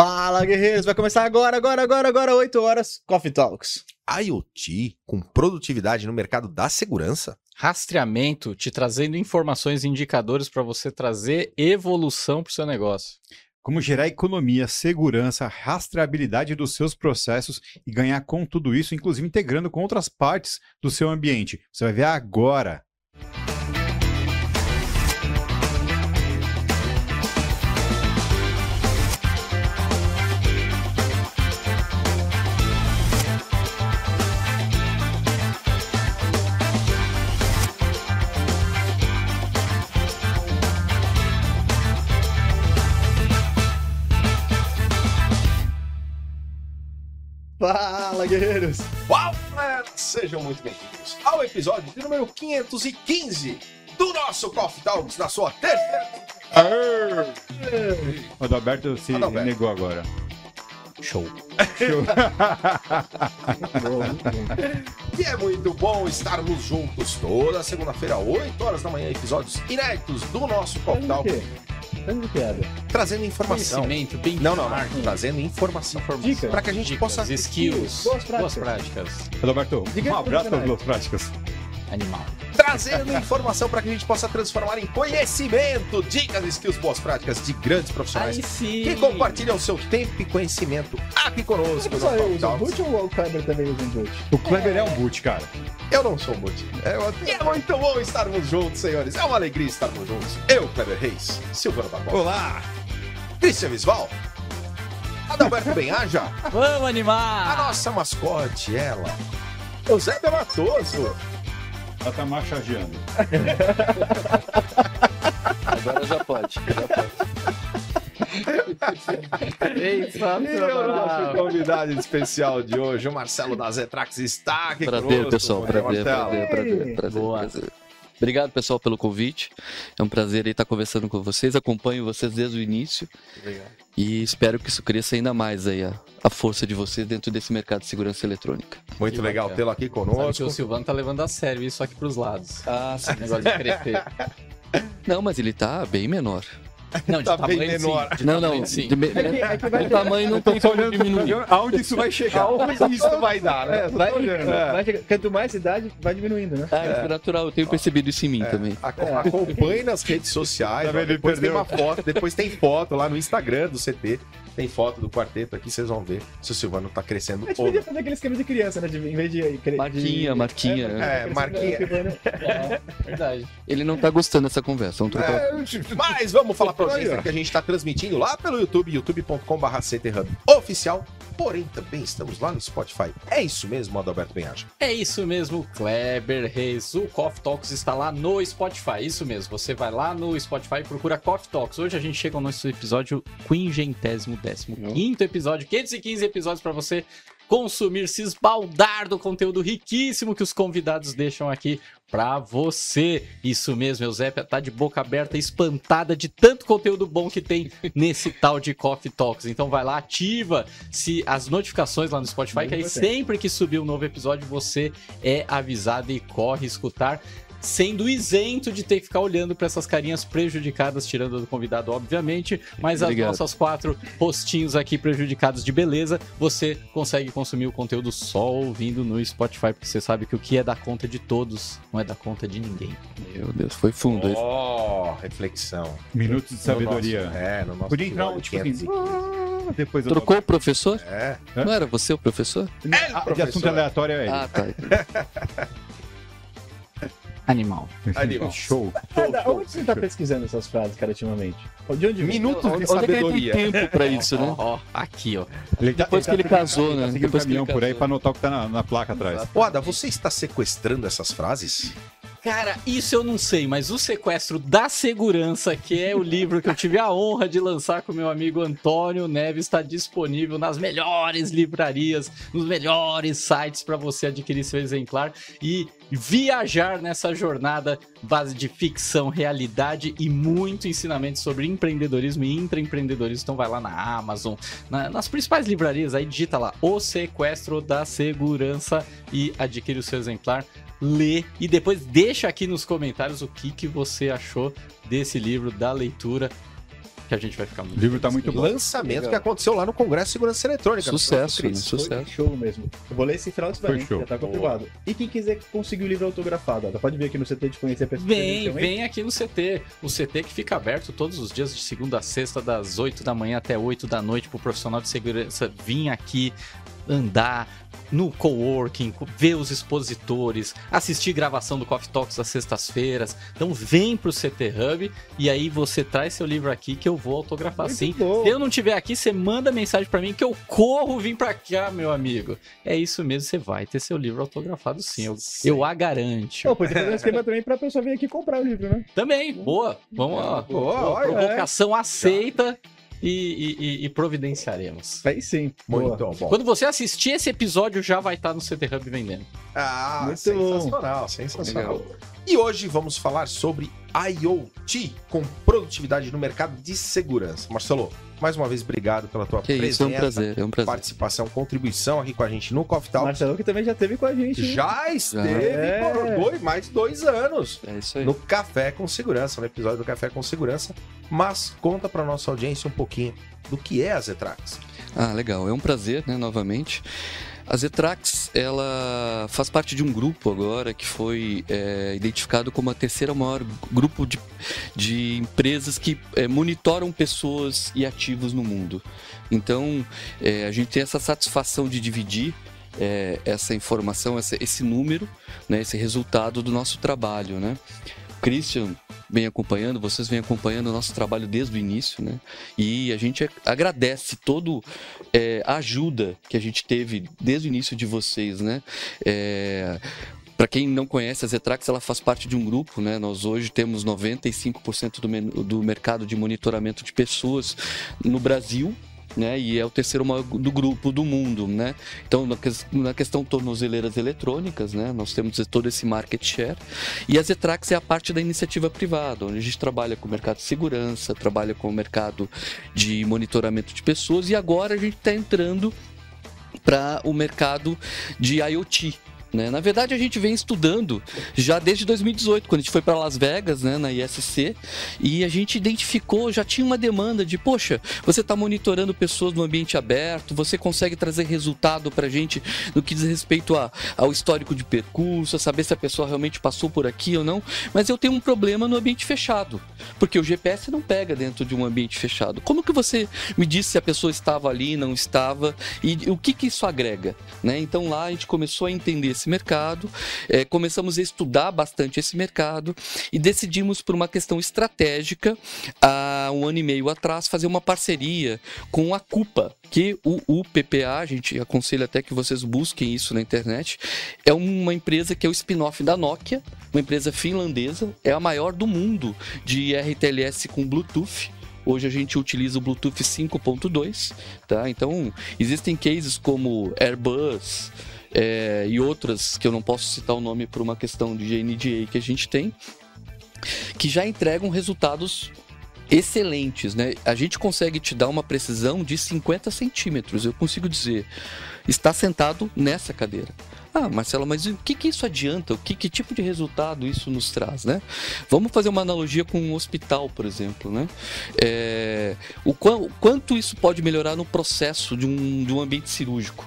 Fala, guerreiros! Vai começar agora, agora, agora, agora, 8 horas, Coffee Talks. IoT com produtividade no mercado da segurança? Rastreamento te trazendo informações e indicadores para você trazer evolução para o seu negócio. Como gerar economia, segurança, rastreabilidade dos seus processos e ganhar com tudo isso, inclusive integrando com outras partes do seu ambiente. Você vai ver agora. Fala, guerreiros! Uau, galera! Sejam muito bem-vindos ao episódio de número 515 do nosso Coffee Talks na sua terceira. O Adalberto se Adalberto. negou agora. Show. Show. E é muito bom estarmos juntos toda segunda-feira, 8 horas da manhã, episódios inéditos do nosso Coffee Fazendo o Talks, quê? Fazendo o que, Ada? trazendo informação. Conhecimento, benchmark, Não, não, não. Trazendo informação. Dica. Para que a gente dicas, possa. skills, Boas boas práticas. práticas. Adalberto, Diga um abraço para as profissionais. duas práticas. Animal. Trazendo informação para que a gente possa transformar em conhecimento, dicas, skills, boas práticas de grandes profissionais que compartilham seu tempo e conhecimento aqui conosco Só eu uso Talks. boot ou o Kleber também usa um boot? O Kleber é um boot, cara. Eu não sou boot. É, é muito bom estarmos juntos, senhores. É uma alegria estarmos juntos. Eu, Kleber Reis, Silvano Barbosa, Olá! Cristian Visval, Adalberto Benhaja, Vamos a animar! nossa mascote, ela, Eusébio Matoso. Ela tá marchageando. Agora já pode, já pode. E o nosso convidado especial de hoje, o Marcelo da Zetrax, está aqui Prazer, conosco. pessoal. Prazer, Marcelo. prazer, prazer, prazer, Boa. prazer. Obrigado, pessoal, pelo convite. É um prazer estar conversando com vocês. Acompanho vocês desde o início Obrigado. e espero que isso cresça ainda mais aí, a, a força de vocês dentro desse mercado de segurança eletrônica. Muito Que legal tê-lo aqui conosco. o Silvano tá levando a sério isso aqui pros lados. Ah, Esse negócio de crescer. Não, mas ele tá bem menor. Não, de Tá bem tamanho menor. sim. De Não, tamanho, não. sim. de me- É que- é que vai o tamanho não tem como olhando diminuir. aonde isso vai chegar. Aonde isso vai dar, né? É, vai, vai chegar- Quanto mais idade, vai diminuindo, né? Ah, isso é natural. Eu tenho percebido isso em mim também. Aco- Acompanhe nas redes sociais. Tá ó, depois tem perdeu. uma foto, depois tem foto lá no Instagram do CT. Tem foto do quarteto aqui, vocês vão ver se o Silvano tá crescendo A gente ou podia fazer aquele esquema de criança, né? De, em vez de. de Marquinha, marquinha. É, marquinha. É, verdade. Ele não tá gostando dessa conversa. Vamos trocar. É, mas vamos falar pra Aí, audiência ó. que a gente tá transmitindo lá pelo YouTube, youtube.com.br CTHub oficial. Porém, também estamos lá no Spotify. É isso mesmo, Adalberto Benhaja. É isso mesmo, Kleber Reis. O Coffee Talks está lá no Spotify. Isso mesmo. Você vai lá no Spotify e procura Coffee Talks. Hoje a gente chega ao nosso episódio quingentésimo décimo quinto episódio. 515 episódios para você consumir, se esbaldar do conteúdo riquíssimo que os convidados deixam aqui pra você. Isso mesmo, Eusépia tá de boca aberta, espantada de tanto conteúdo bom que tem nesse tal de Coffee Talks. Então vai lá, ativa se as notificações lá no Spotify, que aí Muito sempre que subir um novo episódio você é avisado e corre escutar. Sendo isento de ter que ficar olhando para essas carinhas prejudicadas, tirando do convidado, obviamente, mas Obrigado. as nossas quatro rostinhos aqui prejudicados de beleza, você consegue consumir o conteúdo só ouvindo no Spotify, porque você sabe que o que é da conta de todos não é da conta de ninguém. Meu Deus, foi fundo. Oh, reflexão. Minutos de sabedoria. No nosso- é, no nosso Podia entrar um, tipo assim. 515. ah, Depois eu Trocou o professor? É. Não era você o professor? É, de professor. assunto aleatório é ele. Ah, tá. Animal. Animal. Show. Ada, onde você tá pesquisando essas frases, cara, ultimamente? De onde vem? Minutos de Onde é que ele sabedoria. tem tempo pra isso, né? Ó, ó, aqui, ó. Ele tá- Depois que ele casou, Tá né? seguindo Depois o que ele caminhão por aí casou. pra anotar o que tá na, na placa atrás. Ô, Ada, você está sequestrando essas frases? Cara, isso eu não sei, mas o Sequestro da Segurança, que é o livro que eu tive a honra de lançar com meu amigo Antônio Neves, está disponível nas melhores livrarias, nos melhores sites para você adquirir seu exemplar e viajar nessa jornada base de ficção, realidade e muito ensinamento sobre empreendedorismo e intraempreendedorismo. Então vai lá na Amazon, na- nas principais livrarias, aí digita lá O Sequestro da Segurança e adquire o seu exemplar lê e depois deixa aqui nos comentários o que, que você achou desse livro, da leitura. Que a gente vai ficar muito O livro tá feliz muito bom. Lançamento Legal. que aconteceu lá no Congresso de Segurança Eletrônica. Sucesso, né? Sucesso. Foi show mesmo. Eu vou ler esse final de semana, já tá confirmado. E quem quiser conseguir o livro autografado, ó, pode vir aqui no CT de conhecer a pessoa. Vem, vem aqui no CT. O CT que fica aberto todos os dias, de segunda a sexta, das 8 da manhã até 8 da noite, pro profissional de segurança vir aqui andar no coworking, co- ver os expositores, assistir gravação do Coffee Talks às sextas-feiras. Então vem pro CT Hub e aí você traz seu livro aqui que eu vou autografar sim. bom. Se eu não tiver aqui, você manda mensagem pra mim que eu corro vir pra cá, meu amigo. É isso mesmo, você vai ter seu livro autografado sim. Eu, eu a garanto. Pô, podia fazer um esquema também pra pessoa vir aqui comprar o livro, né? Também, boa. Vamos lá. Boa, Boa, olha, provocação aceita e, e- e- e providenciaremos. Aí sim. Boa. Muito bom. Quando você assistir esse episódio, já vai estar no CT Hub vendendo. Ah, Muito sensacional, sensacional. E hoje vamos falar sobre IoT com produtividade no mercado de segurança. Marcelo, mais uma vez obrigado pela tua Que presença, isso, é um prazer, é um prazer. participação, contribuição aqui com a gente no Coffee Talk. Marcelo que também já teve com a gente. hein? Já esteve É. por dois, mais de dois anos É isso aí. no Café com Segurança, no episódio do Café com Segurança. Mas conta para nossa audiência um pouquinho do que é a Zetrax. Ah, legal. É um prazer, né, novamente. A Zetrax, ela faz parte de um grupo agora que foi é, identificado como a terceira maior grupo de, de empresas que é, monitoram pessoas e ativos no mundo. Então, é, a gente tem essa satisfação de dividir é, essa informação, essa- esse número, né, esse resultado do nosso trabalho, né? Christian vem acompanhando, vocês vêm acompanhando o nosso trabalho desde o início, né? E a gente agradece todo é, a ajuda que a gente teve desde o início de vocês, né? É, para quem não conhece, a Zetrax ela faz parte de um grupo, né? Nós hoje temos 95% do, do mercado de monitoramento de pessoas no Brasil. Né, e é o terceiro maior do grupo do mundo, né? Então, na, ques- na questão tornozeleiras eletrônicas, né, nós temos todo esse market share. E a Zetrax é a parte da iniciativa privada, onde a gente trabalha com o mercado de segurança, trabalha com o mercado de monitoramento de pessoas e agora a gente está entrando para o mercado de IoT. Né? Na verdade, a gente vem estudando já desde 2018, quando a gente foi para Las Vegas, né, na ISC, e a gente identificou, já tinha uma demanda de, poxa, você está monitorando pessoas no ambiente aberto, você consegue trazer resultado para a gente no que diz respeito a, ao histórico de percurso, a saber se a pessoa realmente passou por aqui ou não, mas eu tenho um problema no ambiente fechado, porque o GPS não pega dentro de um ambiente fechado. Como que você me disse se a pessoa estava ali, não estava, e o que, que isso agrega? Né? Então lá a gente começou a entender esse mercado, eh, começamos a estudar bastante esse mercado e decidimos por uma questão estratégica, há um ano e meio atrás, fazer uma parceria com a CUPA, que o UPPA, a gente aconselha até que vocês busquem isso na internet, é uma empresa que é o spin-off da Nokia, uma empresa finlandesa, é a maior do mundo de RTLS com Bluetooth. Hoje a gente utiliza o Bluetooth 5.2, tá? Então, existem cases como Airbus é, e outras que eu não posso citar o nome por uma questão de NDA que a gente tem, que já entregam resultados excelentes, né? A gente consegue te dar uma precisão de 50 centímetros. Eu consigo dizer, está sentado nessa cadeira. Ah, Marcelo, mas o que, que isso adianta? O que, que tipo de resultado isso nos traz, né? Vamos fazer uma analogia com um hospital, por exemplo, né? É, o, qua- o quanto isso pode melhorar no processo de um, de um ambiente cirúrgico?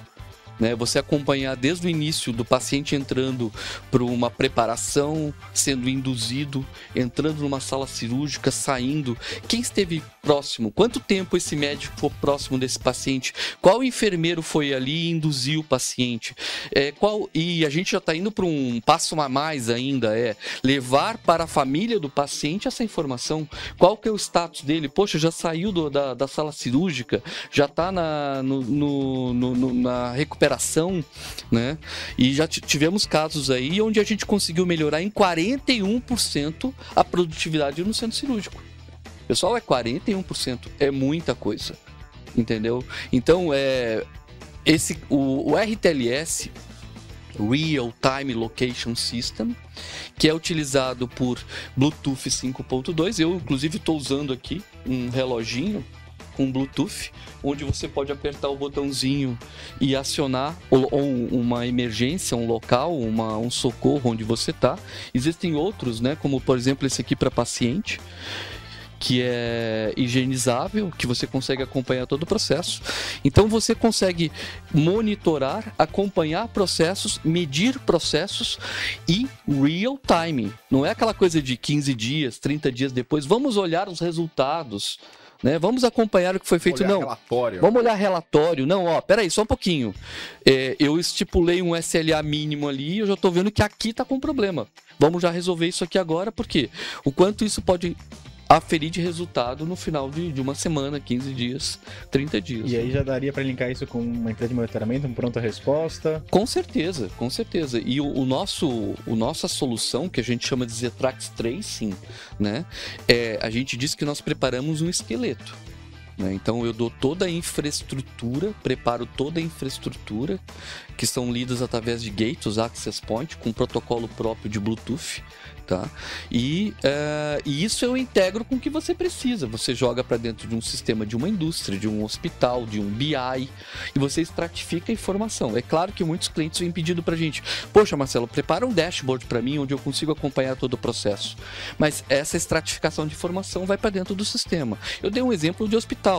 Né, você acompanhar desde o início do paciente entrando para uma preparação, sendo induzido, entrando numa sala cirúrgica, saindo. Quem esteve próximo? Quanto tempo esse médico ficou próximo desse paciente? Qual enfermeiro foi ali e induziu o paciente? É, qual E a gente já está indo para um passo a mais ainda, é levar para a família do paciente essa informação. Qual que é o status dele? Poxa, já saiu do- da, da sala cirúrgica, já está na, no- no- no- na recuperação, né? E já ti- tivemos casos aí onde a gente conseguiu melhorar em 41% a produtividade no centro cirúrgico. Pessoal, é 41%, é muita coisa. Entendeu? Então, é esse o, o RTLS Real Time Location System, que é utilizado por Bluetooth 5.2. Eu, inclusive, estou usando aqui um reloginho com Bluetooth, onde você pode apertar o botãozinho e acionar ou, uma emergência, um local, uma, um socorro onde você está. Existem outros, né, como por exemplo esse aqui para paciente, que é higienizável, que você consegue acompanhar todo o processo. Então você consegue monitorar, acompanhar processos, medir processos e real time. Não é aquela coisa de 15 dias, 30 dias depois. Vamos olhar os resultados. Né? Vamos acompanhar o que foi feito. Olhar Não, relatório. Vamos olhar relatório. Não, ó, peraí, só um pouquinho. É, eu estipulei um SLA mínimo ali e eu já tô vendo que aqui tá com problema. Vamos já resolver isso aqui agora, porque o quanto isso pode aferir de resultado no final de, de uma semana, 15 dias, 30 dias. E aí já daria pra linkar isso com uma empresa de monitoramento, um pronta resposta. Com certeza, com certeza. E o, o nosso, o nossa solução, que a gente chama de Zetrax Tracing, né? É, a gente diz que nós preparamos um esqueleto. Né? Então eu dou toda a infraestrutura, preparo toda a infraestrutura, que são lidas através de gates, access point, com protocolo próprio de Bluetooth. Tá? E, eh, e isso eu integro com o que você precisa. Você joga para dentro de um sistema de uma indústria, de um hospital, de um BI, e você estratifica a informação. É claro que muitos clientes vêm pedindo para gente: Poxa, Marcelo, prepara um dashboard para mim onde eu consigo acompanhar todo o processo. Mas essa estratificação de informação vai para dentro do sistema. Eu dei um exemplo de hospital.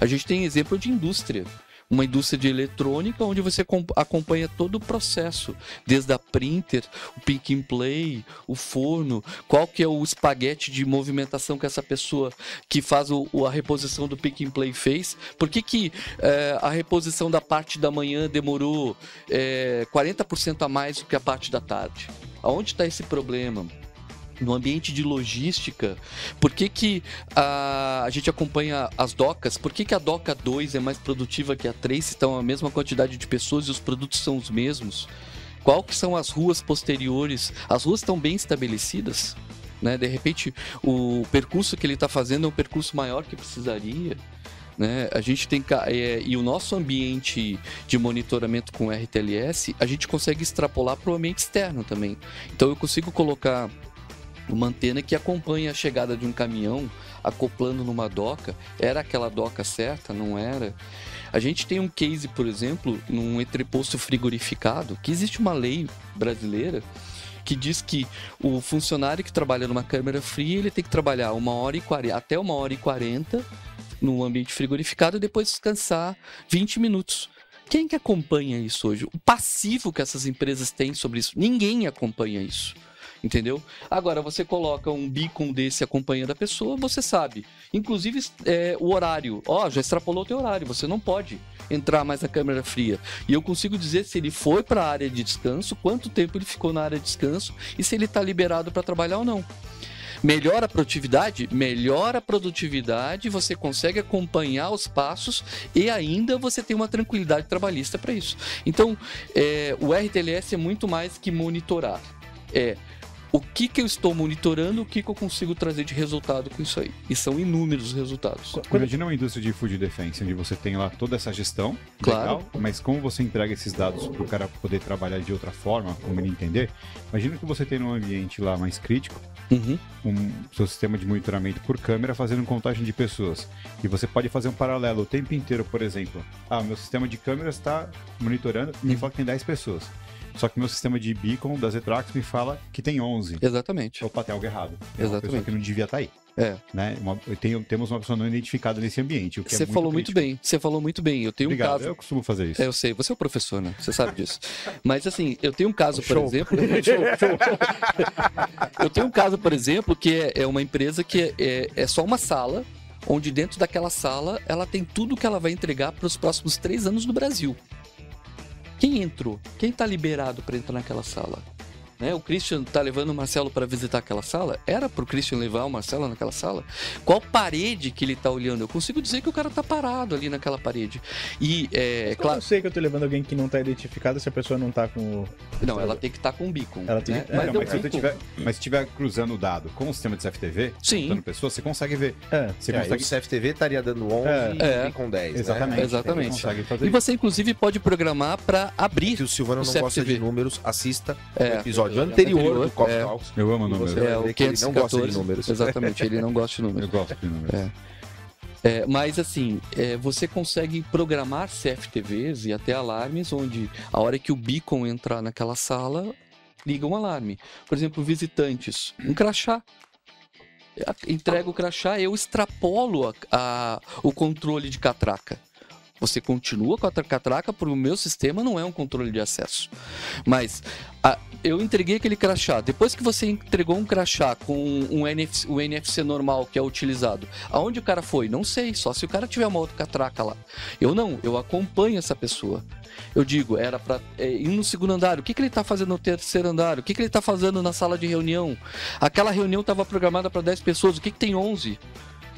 A gente tem exemplo de indústria uma indústria de eletrônica onde você com- acompanha todo o processo, desde a printer, o pick and play, o forno, qual que é o espaguete de movimentação que essa pessoa que faz o, a reposição do pick and play fez. Por que, que eh, a reposição da parte da manhã demorou eh, 40% a mais do que a parte da tarde? Aonde está esse problema? No ambiente de logística, por que, que a, a gente acompanha as docas? Por que, que a doca 2 é mais produtiva que a 3 se estão a mesma quantidade de pessoas e os produtos são os mesmos? Qual que são as ruas posteriores? As ruas estão bem estabelecidas? Né? De repente, o percurso que ele está fazendo é um percurso maior que precisaria. Né? A gente tem é, e o nosso ambiente de monitoramento com RTLS, a gente consegue extrapolar para o ambiente externo também. Então eu consigo colocar uma antena que acompanha a chegada de um caminhão acoplando numa doca. Era aquela doca certa? Não era? A gente tem um case, por exemplo, num entreposto frigorificado, que existe uma lei brasileira que diz que o funcionário que trabalha numa câmara fria, ele tem que trabalhar uma hora e 40, até uma hora e 40 no ambiente frigorificado e depois descansar 20 minutos. Quem que acompanha isso hoje? O passivo que essas empresas têm sobre isso? Ninguém acompanha isso. Entendeu? Agora, você coloca um beacon desse acompanhando a pessoa, você sabe. Inclusive, é, o horário. Ó, já extrapolou o teu horário, você não pode entrar mais na câmera fria. E eu consigo dizer se ele foi para a área de descanso, quanto tempo ele ficou na área de descanso e se ele está liberado para trabalhar ou não. Melhora a produtividade? Melhora a produtividade, você consegue acompanhar os passos e ainda você tem uma tranquilidade trabalhista para isso. Então, é, o RTLS é muito mais que monitorar. É o que, que eu estou monitorando, o que, que eu consigo trazer de resultado com isso aí. E são inúmeros resultados. Imagina uma indústria de food defense, onde você tem lá toda essa gestão, Claro. legal, mas como você entrega esses dados para o cara poder trabalhar de outra forma, como ele entender, imagina que você tem num ambiente lá mais crítico, Uhum. um seu sistema de monitoramento por câmera fazendo contagem de pessoas. E você pode fazer um paralelo o tempo inteiro, por exemplo. Ah, meu sistema de câmeras está monitorando e me fala que tem 10 pessoas. Só que meu sistema de beacon da Zetrax me fala que tem 11. Exatamente. Opa, tem algo errado. Tem uma pessoa Exatamente. que não devia estar aí. É. Né? Uma, eu tenho- temos uma pessoa não identificada nesse ambiente. É Você falou muito crítico. bem. Você falou muito bem. Eu tenho Obrigado, um caso. eu costumo fazer isso. É, eu sei, você é o professor, né? Você sabe disso. Mas assim, eu tenho um caso, por Show. exemplo. eu tenho um caso, por exemplo, que é, é uma empresa que é, é, é só uma sala, onde dentro daquela sala ela tem tudo que ela vai entregar para os próximos três anos no Brasil. Quem entrou? Quem está liberado para entrar naquela sala? Né? O Christian tá levando o Marcelo para visitar aquela sala? Era pro Christian levar o Marcelo naquela sala? Qual parede que ele tá olhando? Eu consigo dizer que o cara tá parado ali naquela parede. E é, É claro, Eu sei que eu tô levando alguém que não tá identificado se a pessoa não tá com o. Não, ela tem que estar com o beacon. Ela tem né? que- É, Mas não, mas, se tiver, mas se tiver cruzando o dado com o sistema de CFTV, Sim. contando pessoas, você consegue ver. É. Você É, consegue... o CFTV estaria dando 11 É. e com 10, Exatamente. né? Exatamente. Você consegue fazer E isso. você, inclusive, pode programar para abrir. Se o Silvano O não gosta CFTV. de números, assista É. o episódio anterior, Anterior, do Coffee é. Talks. Eu amo números. É, o que ele não gosta de 514. números. Exatamente, ele não gosta de Eu números. gosto de números. É. É, mas assim, é, você consegue programar CFTVs e até alarmes onde a hora que o beacon entrar naquela sala, liga um alarme. Por exemplo, visitantes, um crachá. a- entrego o crachá, eu extrapolo a- a- o controle de catraca. Você continua com a tra- catraca, porque o meu sistema não é um controle de acesso. Mas a- eu entreguei aquele crachá. Depois que você entregou um crachá com um NFC, o NFC normal que é utilizado, aonde o cara foi? Não sei, só se o cara tiver uma outra catraca lá. Eu não, eu acompanho essa pessoa. Eu digo, era pra é, ir no segundo andar. O que, que ele tá fazendo no terceiro andar? O que, que ele tá fazendo na sala de reunião? Aquela reunião estava programada para 10 pessoas. O que, que tem 11?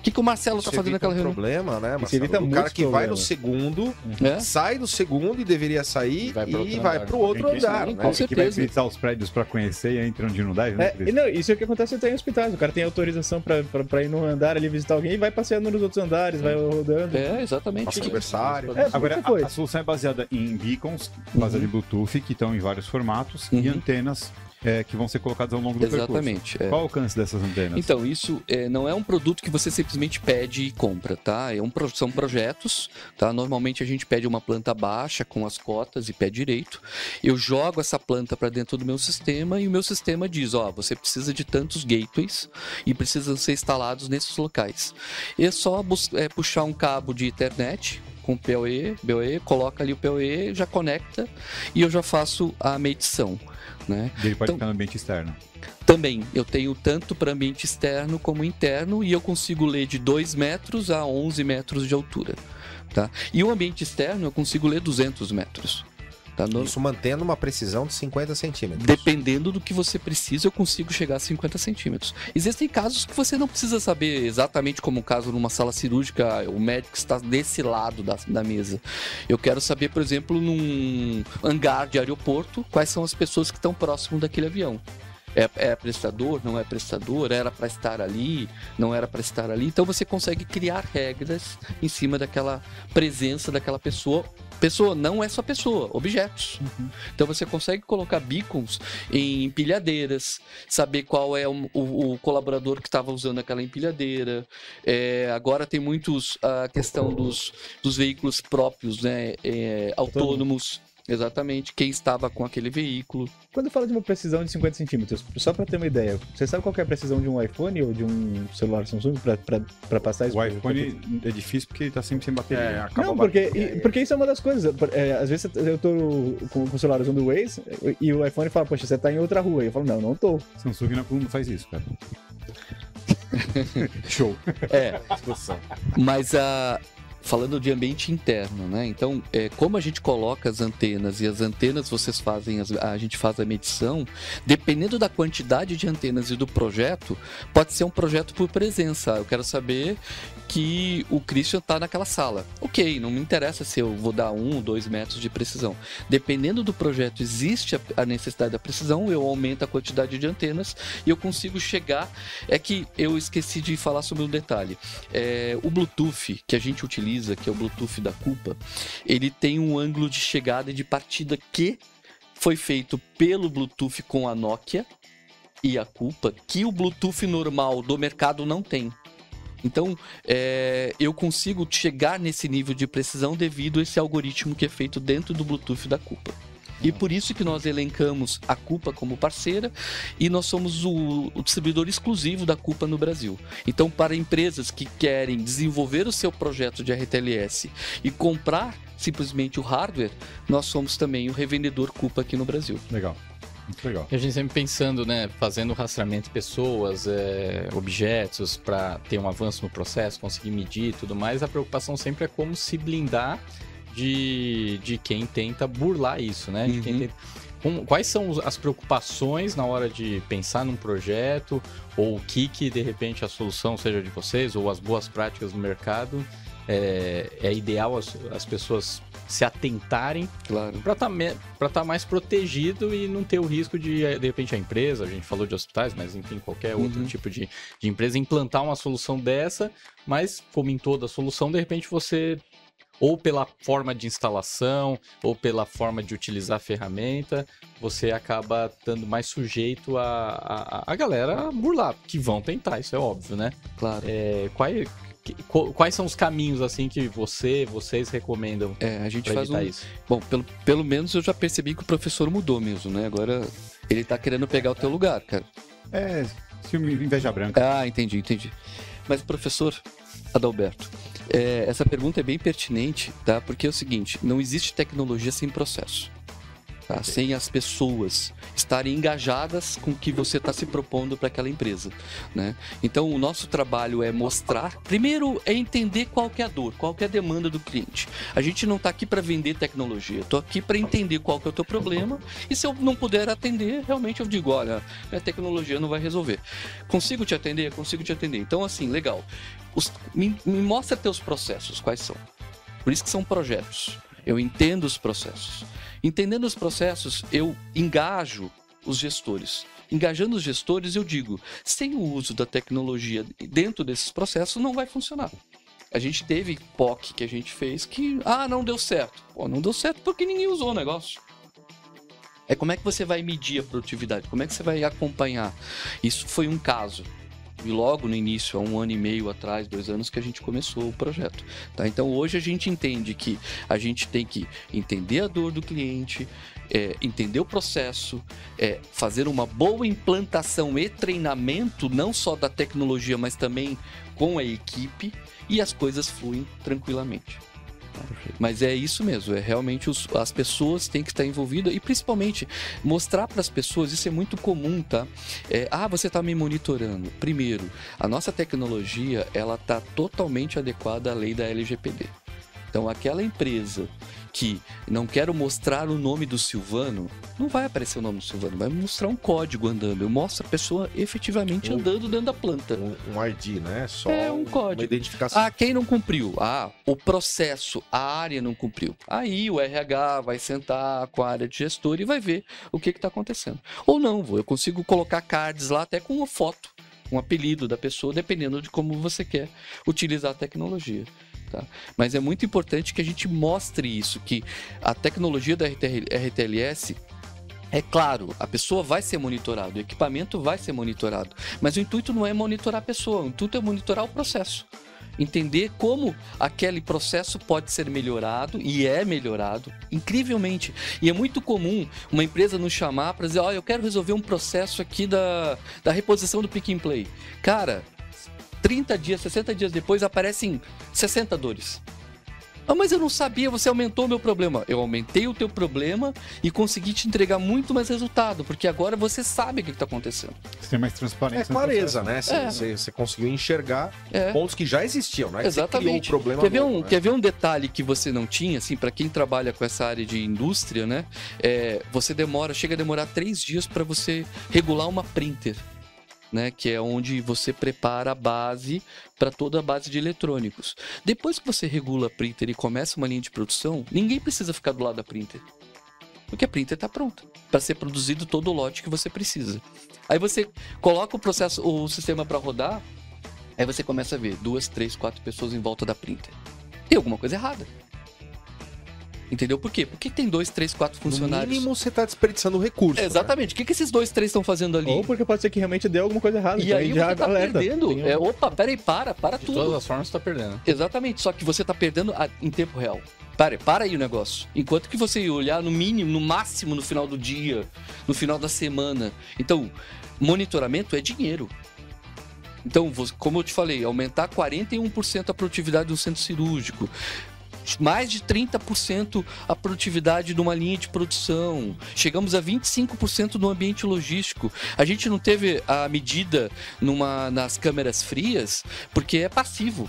O que, que o Marcelo tá Isso fazendo evita naquela um reunião? problema, né, Marcelo? evita O cara que vai no segundo, É? sai do segundo e deveria sair Vai pro outro e vai pro outro Quem- andar, né? com Você que vai certeza. visitar os prédios pra conhecer e entra onde não dá, né, É, e não, isso é o que acontece até em hospitais. O cara tem autorização pra ir num andar ali visitar alguém e vai passeando nos outros andares, vai rodando. É, exatamente. Isso. aniversário. É, Agora, a, a solução é baseada em beacons, baseada em Bluetooth, que estão em vários formatos, e Uhum. antenas é, que vão ser colocadas ao longo do percurso. Exatamente. é. Qual o alcance dessas antenas? Então, isso é, não é um produto que você simplesmente pede e compra, tá? É um, são projetos, tá? Normalmente a gente pede uma planta baixa com as cotas e pé direito. Eu jogo essa planta para dentro do meu sistema e o meu sistema diz, ó, você precisa de tantos gateways e precisam ser instalados nesses locais. E é só é, puxar um cabo de internet com PoE, BOE, coloca ali o PoE, já conecta e eu já faço a medição, né? Ele pode então- ficar no ambiente externo. Também, eu tenho tanto para ambiente externo como interno e eu consigo ler de 2 metros a 11 metros de altura. Tá? E o ambiente externo eu consigo ler 200 metros. Tá? No- Isso mantendo uma precisão de 50 centímetros. Dependendo do que você precisa, eu consigo chegar a 50 centímetros. Existem casos que você não precisa saber exatamente como o caso numa sala cirúrgica, o médico está desse lado da, da mesa. Eu quero saber, por exemplo, num hangar de aeroporto, quais são as pessoas que estão próximo daquele avião. É, é prestador, não é prestador, era para estar ali, não era para estar ali. Então você consegue criar regras em cima daquela presença daquela pessoa. Pessoa não é só pessoa, objetos. Então você consegue colocar beacons em empilhadeiras, saber qual é o, o- o colaborador que estava usando aquela empilhadeira. É, agora tem muitos a questão dos, dos veículos próprios, né? é, autônomos. Exatamente, quem estava com aquele veículo. Quando fala de uma precisão de 50 centímetros, só pra ter uma ideia, você sabe qual que é a precisão de um iPhone ou de um celular Samsung pra passar isso? O iPhone é difícil porque ele tá sempre sem bateria. É, acaba Não, porque, bateria. e- porque isso é uma das coisas. É, às vezes eu tô com, com o celular usando o Waze e o iPhone fala, poxa, você tá em outra rua. E eu falo, não, não tô. Samsung não, faz isso, cara. Show. É, mas a. Falando de ambiente interno, né? Então, é, como a gente coloca as antenas e as antenas vocês fazem, as- a gente faz a medição, dependendo da quantidade de antenas e do projeto, pode ser um projeto por presença. Eu quero saber que o Christian está naquela sala. Ok, não me interessa se eu vou dar um ou dois metros de precisão. Dependendo do projeto, existe a- necessidade da precisão, eu aumento a quantidade de antenas e eu consigo chegar. É que eu esqueci de falar sobre um detalhe. É, o Bluetooth que a gente utiliza, que é o Bluetooth da Culpa, ele tem um ângulo de chegada e de partida que foi feito pelo Bluetooth com a Nokia e a Culpa, que o Bluetooth normal do mercado não tem. Então, é, eu consigo chegar nesse nível de precisão devido a esse algoritmo que é feito dentro do Bluetooth da Culpa. E por isso que nós elencamos a Culpa como parceira e nós somos o, o distribuidor exclusivo da Culpa no Brasil. Então, para empresas que querem desenvolver o seu projeto de RTLS e comprar simplesmente o hardware, nós somos também o revendedor Culpa aqui no Brasil. Legal. Muito legal. E a gente sempre pensando, né, fazendo rastreamento de pessoas, é, objetos, para ter um avanço no processo, conseguir medir e tudo mais, a preocupação sempre é como se blindar de, de quem tenta burlar isso, né? De quem Uhum. tenta- quais são as preocupações na hora de pensar num projeto, ou o que que, de repente, a solução seja de vocês, ou as boas práticas do mercado, é, é ideal as, as pessoas se atentarem Claro. para estar mais protegido e não ter o risco de, de repente, a empresa, a gente falou de hospitais, mas enfim, qualquer outro Uhum. tipo de, de empresa, implantar uma solução dessa, mas como em toda solução, de repente você, ou pela forma de instalação, ou pela forma de utilizar a ferramenta, você acaba estando mais sujeito a, a, a galera burlar, que vão tentar, isso é óbvio, né? Claro. É, quais, quais são os caminhos, assim, que você, vocês recomendam É, a gente faz um, isso? Bom, pelo, pelo menos eu já percebi que o professor mudou mesmo, né? Agora ele tá querendo pegar o teu lugar, cara. É, Ciúme, inveja branca. Ah, entendi, entendi. Mas, professor Adalberto, é, essa pergunta é bem pertinente, tá? Porque é o seguinte, não existe tecnologia sem processo. Tá? Sem as pessoas estarem engajadas com o que você está se propondo para aquela empresa. Né? Então, o nosso trabalho é mostrar. Primeiro, é entender qual é a dor, qual é a demanda do cliente. A gente não está aqui para vender tecnologia, estou aqui para entender qual que é o teu problema. E se eu não puder atender, realmente eu digo: olha, a tecnologia não vai resolver. Consigo te atender? Consigo te atender. Então, assim, legal. Os, me, me mostra teus processos, quais são. Por isso que são projetos. Eu entendo os processos. Entendendo os processos, eu engajo os gestores. Engajando os gestores, eu digo, sem o uso da tecnologia dentro desses processos, não vai funcionar. A gente teve POC que a gente fez que, ah, não deu certo. Pô, não deu certo porque ninguém usou o negócio. É como é que você vai medir a produtividade? Como é que você vai acompanhar? Isso foi um caso e logo no início, há um ano e meio atrás, dois anos, que a gente começou o projeto. Tá? Então hoje a gente entende que a gente tem que entender a dor do cliente, é, entender o processo, é, fazer uma boa implantação e treinamento, não só da tecnologia, mas também com a equipe, e as coisas fluem tranquilamente. Mas é isso mesmo, é realmente os, as pessoas têm que estar envolvidas e principalmente mostrar para as pessoas, isso é muito comum, tá? É, ah, você está me monitorando. Primeiro, a nossa tecnologia ela está totalmente adequada à lei da LGPD. Então, aquela empresa que não quero mostrar o nome do Silvano, não vai aparecer o nome do Silvano, vai mostrar um código andando. Eu mostro a pessoa efetivamente um, andando dentro da planta. Um, um ID, né? Só é um código. Uma identificação. Ah, quem não cumpriu? Ah, o processo, a área não cumpriu. Aí o RH vai sentar com a área de gestor e vai ver o que está acontecendo. Ou não, eu consigo colocar cards lá até com uma foto, um apelido da pessoa, dependendo de como você quer utilizar a tecnologia. Tá? Mas é muito importante que a gente mostre isso, que a tecnologia da RTLS é claro, a pessoa vai ser monitorada, o equipamento vai ser monitorado, mas o intuito não é monitorar a pessoa, o intuito é monitorar o processo. Entender como aquele processo pode ser melhorado e é melhorado incrivelmente. E é muito comum uma empresa nos chamar para dizer: Ó, eu quero resolver um processo aqui da, da reposição do pick and play. Cara, 30 dias, 60 dias depois aparecem 60 dores. Ah, mas eu não sabia, você aumentou o meu problema. Eu aumentei o teu problema e consegui te entregar muito mais resultado, porque agora você sabe o que está acontecendo. Você tem mais transparência. É clareza, né? Você, é. você, você, conseguiu enxergar é. pontos que já existiam, né? Exatamente. Você problema quer, ver novo, um, né? quer ver um detalhe que você não tinha, assim, para quem trabalha com essa área de indústria, né? É, você demora, chega a demorar três dias para você regular uma printer né, que é onde você prepara a base para toda a base de eletrônicos. Depois que você regula a printer e começa uma linha de produção, ninguém precisa ficar do lado da printer. Porque a printer está pronta para ser produzido todo o lote que você precisa. Aí você coloca o processo, o sistema para rodar, aí você começa a ver duas, três, quatro pessoas em volta da printer. Tem alguma coisa errada. Entendeu? Por quê? Porque tem dois, três, quatro funcionários. No mínimo você está desperdiçando recurso. É, exatamente. Né? O que, que esses dois, três estão fazendo ali? Ou porque pode ser que realmente deu alguma coisa errada. E aí já você tá alerta. perdendo. É, opa, peraí, para, para De tudo. De todas as formas você tá perdendo. Exatamente. Só que você está perdendo a, em tempo real. Para, para aí o negócio. Enquanto que você olhar no mínimo, no máximo no final do dia, no final da semana. Então, monitoramento é dinheiro. Então, como eu te falei, aumentar 41% a produtividade do centro cirúrgico, mais de 30% a produtividade de uma linha de produção. Chegamos a 25% no ambiente logístico. A gente não teve a medida numa, nas câmeras frias porque é passivo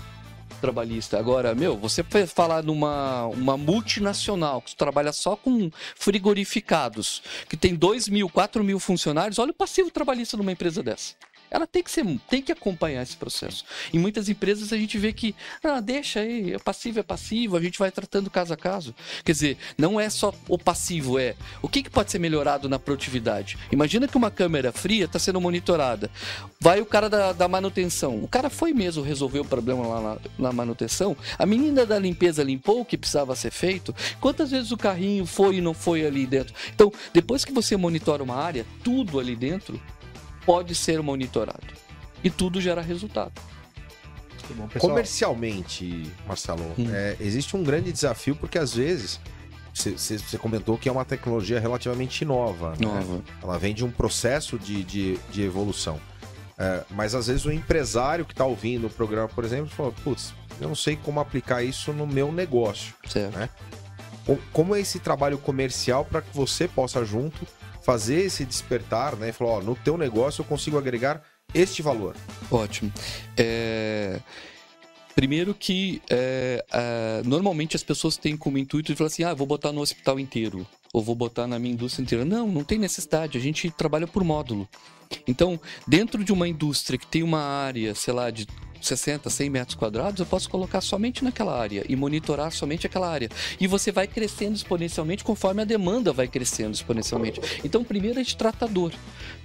trabalhista. Agora, meu, você falar numa uma multinacional que trabalha só com frigorificados, que tem 2 mil, 4 mil funcionários, olha o passivo trabalhista numa empresa dessa ela tem que ser, tem que acompanhar esse processo. Em muitas empresas a gente vê que, ah, deixa aí, é passivo é passivo, a gente vai tratando caso a caso. Quer dizer, não é só o passivo, é o que, que pode ser melhorado na produtividade. Imagina que uma câmera fria está sendo monitorada. Vai o cara da, da, manutenção. O cara foi mesmo resolver o problema lá na, na manutenção. A menina da limpeza limpou o que precisava ser feito. Quantas vezes o carrinho foi e não foi ali dentro? Então, depois que você monitora uma área, tudo ali dentro pode ser monitorado. E tudo gera resultado. Bom, Comercialmente, Marcelo, hum. é, existe um grande desafio porque às vezes você comentou que é uma tecnologia relativamente nova. Nova. Né? Ela vem de um processo de, de, de evolução. É, mas às vezes o empresário que está ouvindo o programa, por exemplo, fala, putz, eu não sei como aplicar isso no meu negócio. Certo. Né? Como é esse trabalho comercial para que você possa junto fazer esse despertar, né? E falar, ó, no teu negócio eu consigo agregar este valor. Ótimo. É... Primeiro que é, é, normalmente as pessoas têm como intuito de falar assim, ah, vou botar no hospital inteiro, ou vou botar na minha indústria inteira. Não, não tem necessidade, a gente trabalha por módulo. Então, dentro de uma indústria que tem uma área, sei lá, de 60, 100 metros quadrados, eu posso colocar somente naquela área e monitorar somente aquela área. E você vai crescendo exponencialmente conforme a demanda vai crescendo exponencialmente. Então, primeiro é de tratador,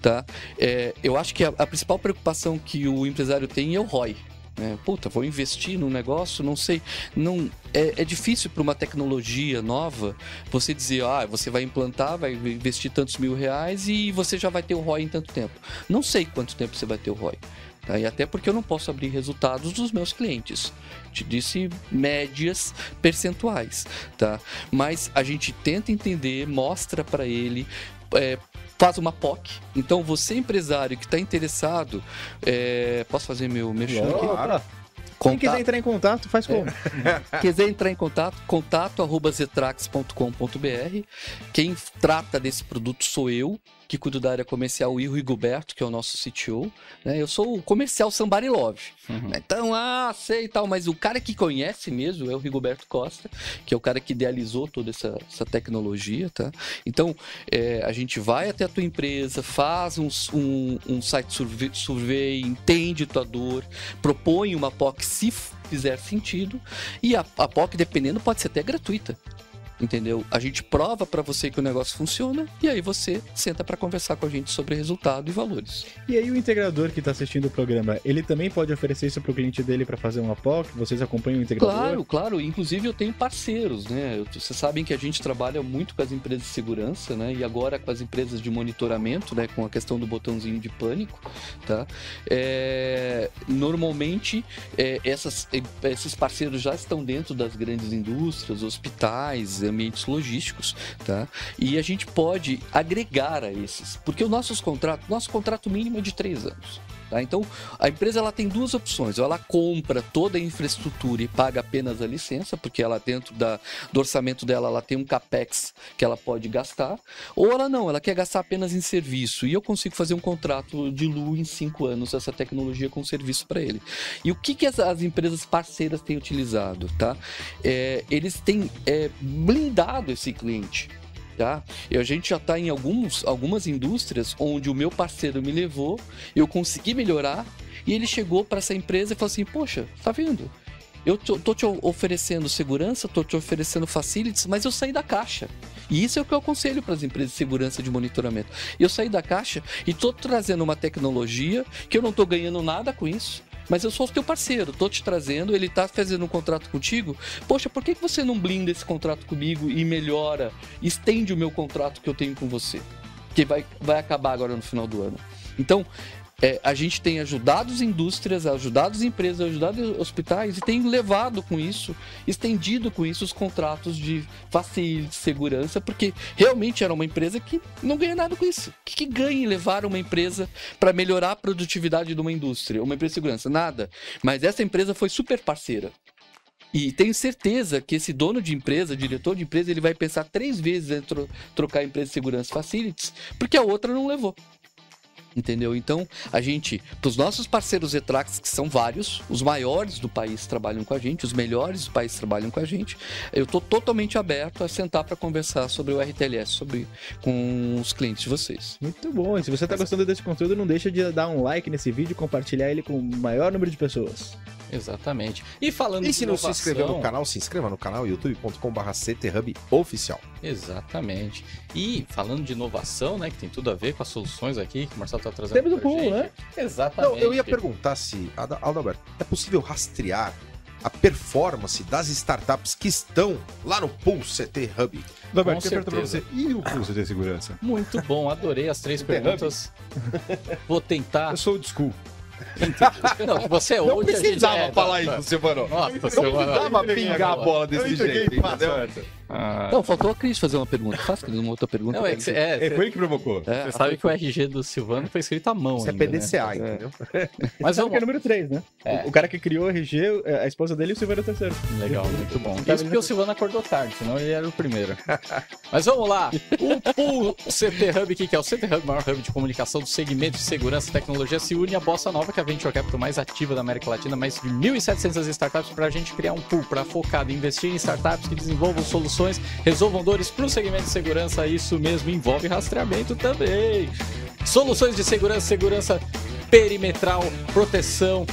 tá? É, eu acho que a, a principal preocupação que o empresário tem é o ROI. É, puta, vou investir num negócio, não sei. Não é, é difícil para uma tecnologia nova você dizer, ah, você vai implantar, vai investir tantos mil reais e você já vai ter o ROI em tanto tempo. Não sei quanto tempo você vai ter o ROI. Tá? E até porque eu não posso abrir resultados dos meus clientes. Te disse médias percentuais, tá? Mas a gente tenta entender, mostra para ele, é, faz uma POC. Então, você empresário que está interessado, é... posso fazer meu merchan aqui? Claro. Quem quiser entrar em contato, faz como? É. quiser entrar em contato, contato arroba zetrax.com.br. Quem trata desse produto sou eu, que cuido da área comercial, o Ivo Rigoberto, que é o nosso CTO. Né? Eu sou o comercial Somebody Love. Uhum. Então, ah, sei e tal, mas o cara que conhece mesmo é o Rigoberto Costa, que é o cara que idealizou toda essa, essa tecnologia, tá? Então, é, a gente vai até a tua empresa, faz um, um, um site survey, survey, entende tua dor, propõe uma POC se fizer sentido, e a, a POC, dependendo, pode ser até gratuita entendeu? A gente prova para você que o negócio funciona e aí você senta para conversar com a gente sobre resultado e valores. E aí o integrador que está assistindo o programa, ele também pode oferecer isso pro cliente dele para fazer uma POC? Vocês acompanham o integrador? Claro, claro. Inclusive eu tenho parceiros, né? Vocês sabem que a gente trabalha muito com as empresas de segurança, né? E agora com as empresas de monitoramento, né? Com a questão do botãozinho de pânico, tá? É... Normalmente é, essas, esses parceiros já estão dentro das grandes indústrias, hospitais, ambientes logísticos, tá? E a gente pode agregar a esses, porque o nossos contratos, nosso contrato mínimo é de três anos. Tá? Então, a empresa ela tem duas opções. Ou ela compra toda a infraestrutura e paga apenas a licença, porque ela dentro da, do orçamento dela ela tem um capex que ela pode gastar. Ou ela não, ela quer gastar apenas em serviço. E eu consigo fazer um contrato de lu em cinco anos essa tecnologia com serviço para ele. E o que, que as, as, empresas parceiras têm utilizado? Tá? É, eles têm é, blindado esse cliente. Tá? E a gente já está em alguns, algumas indústrias onde o meu parceiro me levou, eu consegui melhorar e ele chegou para essa empresa e falou assim: Poxa, tá vendo? Eu tô, tô te oferecendo segurança, tô te oferecendo facilities, mas eu saí da caixa. E isso é o que eu aconselho para as empresas de segurança de monitoramento. Eu saí da caixa e tô trazendo uma tecnologia que eu não tô ganhando nada com isso. Mas eu sou o teu parceiro, tô te trazendo, ele tá fazendo um contrato contigo. Poxa, por que você não blinda esse contrato comigo e melhora, estende o meu contrato que eu tenho com você? Que vai, vai acabar agora no final do ano. Então, é, a gente tem ajudado as indústrias, ajudado as empresas, ajudado hospitais e tem levado com isso, estendido com isso os contratos de facilidade, segurança, porque realmente era uma empresa que não ganha nada com isso. O que, que ganha em levar uma empresa para melhorar a produtividade de uma indústria, uma empresa de segurança? Nada. Mas essa empresa foi super parceira. E tenho certeza que esse dono de empresa, diretor de empresa, ele vai pensar três vezes em trocar a empresa de segurança facilities, porque a outra não levou entendeu? Então, a gente, para os nossos parceiros Etrax, que são vários, os maiores do país trabalham com a gente, os melhores do país trabalham com a gente, eu estou totalmente aberto a sentar para conversar sobre o RTLS, sobre com os clientes de vocês. Muito bom. E se você está gostando desse conteúdo, não deixa de dar um like nesse vídeo e compartilhar ele com o maior número de pessoas. Exatamente. E falando e se não se inscreveu no canal, se inscreva no canal youtube.com.br oficial. Exatamente. E falando de inovação, né, que tem tudo a ver com as soluções aqui que o Marcelo está trazendo. Temos o pool, né? Exatamente. Não, eu ia perguntar se, Adalberto, é possível rastrear a performance das startups que estão lá no Pool CT Hub. Adalberto, eu perguntar pra você, e o Pool CT Segurança? Muito bom, adorei as três perguntas. Vou tentar. Eu sou o school. Não, você é Não precisava é, falar tá, isso, Silvano. Nossa, não precisava pingar a bola desse jeito, entendeu? Ah, Não, faltou a Cris fazer uma pergunta. Faça uma outra pergunta. não, é que cê- é, É, foi ele que provocou. É, Você sabe que o RG do Silvano foi escrito à mão. Isso é ainda, né? PDCA, entendeu? Mas sabe que é número 3, né? É. O, o cara que criou o RG, a esposa dele e o Silveira é o terceiro. Legal, muito bom. Tá Isso porque o Silvano acordou tarde, senão ele era o primeiro. Mas vamos lá. O Pool CT Hub, o que que é? O CT Hub, maior hub de comunicação do segmento de segurança e tecnologia, se une à Bossa Nova, que é a venture capital mais ativa da América Latina, mais de 1.700 startups, para a gente criar um pool para focado em investir em startups que desenvolvam soluções, resolvam dores para o segmento de segurança. Isso mesmo envolve rastreamento também. Soluções de segurança, segurança perimetral, proteção,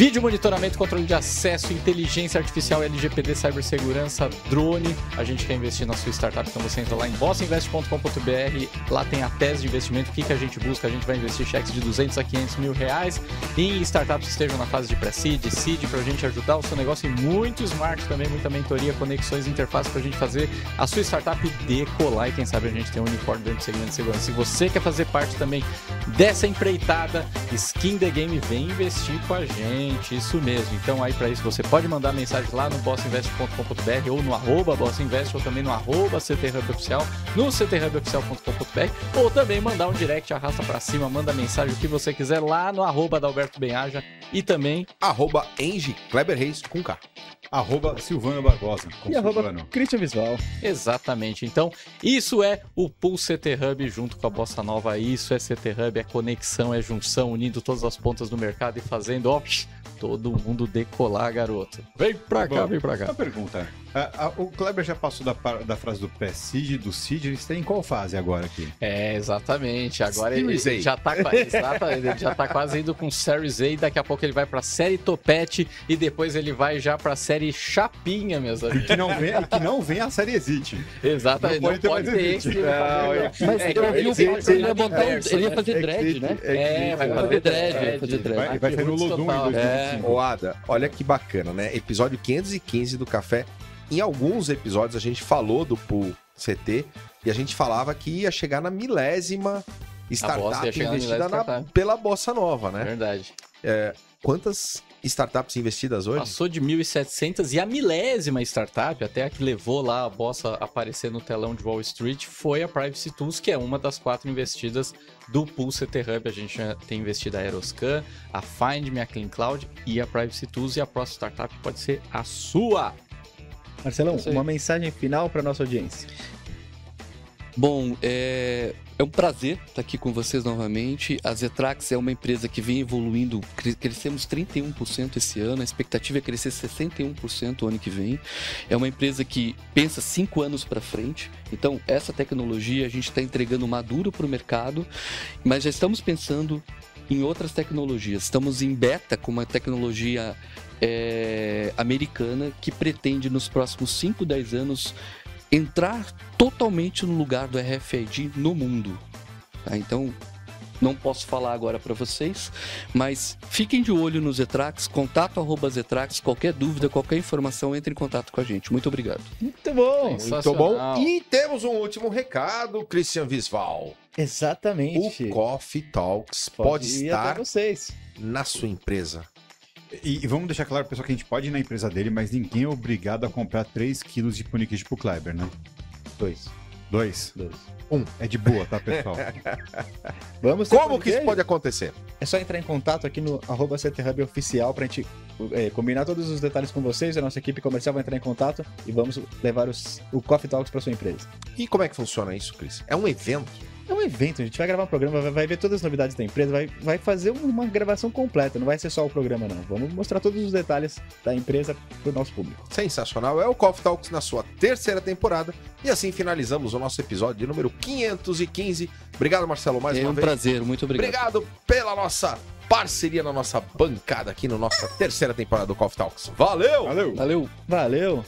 Vídeo monitoramento, controle de acesso, inteligência artificial, LGPD, cibersegurança, drone. A gente quer investir na sua startup, então você entra lá em bossainvest.com.br. Lá tem a tese de investimento, o que, que a gente busca. A gente vai investir cheques de 200 a 500 mil reais em startups que estejam na fase de pré-seed, seed, para a gente ajudar o seu negócio e muito smart também, muita mentoria, conexões, interfaces para a gente fazer a sua startup decolar e quem sabe a gente tem um unicórnio dentro do segmento de segurança. Se você quer fazer parte também dessa empreitada, Skin the Game vem investir com a gente, isso mesmo. Então aí para isso você pode mandar mensagem lá no bossinvest.com.br ou no arroba bossinvest ou também no arroba cthuboficial, no cthuboficial.com.br ou também mandar um direct, arrasta para cima, manda mensagem o que você quiser lá no arroba da Alberto Benhaja e também Arroba Engie Kleber Reis com K. Arroba Silvano Barbosa. com E arroba Silvano. Christian Visual. Exatamente. Então, isso é o Pool CT Hub junto com a Bossa Nova. Isso é CT Hub, é conexão, é junção, unindo todas as pontas do mercado e fazendo, ó, todo mundo decolar, garoto. Vem pra cá, Bom, vem pra cá. Uma pergunta. A- a- o Kleber já passou da, da frase do pré-seed, do seed, eles têm em qual fase agora aqui? É, exatamente. Agora ele, Series A. já tá, exatamente, ele já tá quase indo com Series A. e Daqui a pouco ele vai pra série Topete e depois ele vai já pra série Chapinha, meus E amigos. que não vem, e que não vem a série Exit. Exatamente. Não Não pode ter pode mais ter esse. Mas É, eu vi o Paulo, esse- ele ia botar, esse- ele ia fazer dread, né? É, vai fazer dread, vai fazer dread. Vai, sair no Lodum em total. 2025. Ô, Ada, olha que bacana, né? Episódio 515 do Café. Em alguns episódios a gente falou do Pool CT e a gente falava que ia chegar na milésima startup investida na- startup. pela Bossa Nova, né? Verdade. Quantas startups investidas hoje? Passou de 1.700 e a milésima startup, até a que levou lá a bossa a aparecer no telão de Wall Street, foi a Privacy Tools, que é uma das quatro investidas do Pool CT Hub. A gente tem investido a Aeroscan, a Find Me, a Clean Cloud e a Privacy Tools. E a próxima startup pode ser a sua. Marcelão, aí. uma mensagem final para nossa audiência. Bom, é, é um prazer estar aqui com vocês novamente. A Zetrax é uma empresa que vem evoluindo, cre- crescemos 31% esse ano, a expectativa é crescer 61% o ano que vem. É uma empresa que pensa cinco anos para frente, então essa tecnologia a gente está entregando maduro para o mercado, mas já estamos pensando em outras tecnologias. Estamos em beta com uma tecnologia é, americana que pretende nos próximos 5, 10 anos entrar totalmente no lugar do RFID no mundo. tá? Então, não posso falar agora para vocês, mas fiquem de olho no Zetrax, contato arroba Zetrax, qualquer dúvida, qualquer informação, entre em contato com a gente. Muito obrigado. Muito bom! Muito bom. E temos um último recado, Christian Visval. Exatamente. O Coffee Talks pode, até estar vocês. na sua empresa. E, e vamos deixar claro, pessoal, que a gente pode ir na empresa dele, mas ninguém é obrigado a comprar 3 quilos de pão de queijo pro Kleber, né? Dois. Dois. Dois. É de boa, tá, pessoal? Vamos ter Como que isso pode acontecer? É só entrar em contato aqui no arroba CTHub oficial pra gente é, combinar todos os detalhes com vocês. A nossa equipe comercial vai entrar em contato e vamos levar os, o Coffee Talks pra sua empresa. E como é que funciona isso, Cris? É um evento? É um evento, a gente vai gravar um programa, vai, vai ver todas as novidades da empresa, vai, vai fazer uma gravação completa, não vai ser só o programa, não. Vamos mostrar todos os detalhes da empresa pro nosso público. Sensacional. É o Coffee Talks na sua terceira temporada. E assim finalizamos o nosso episódio de número 515. Obrigado, Marcelo, mais é uma um vez. prazer, muito obrigado. Obrigado pela nossa parceria na nossa bancada aqui na nossa terceira temporada do Coffee Talks. Valeu! Valeu! Valeu! Valeu!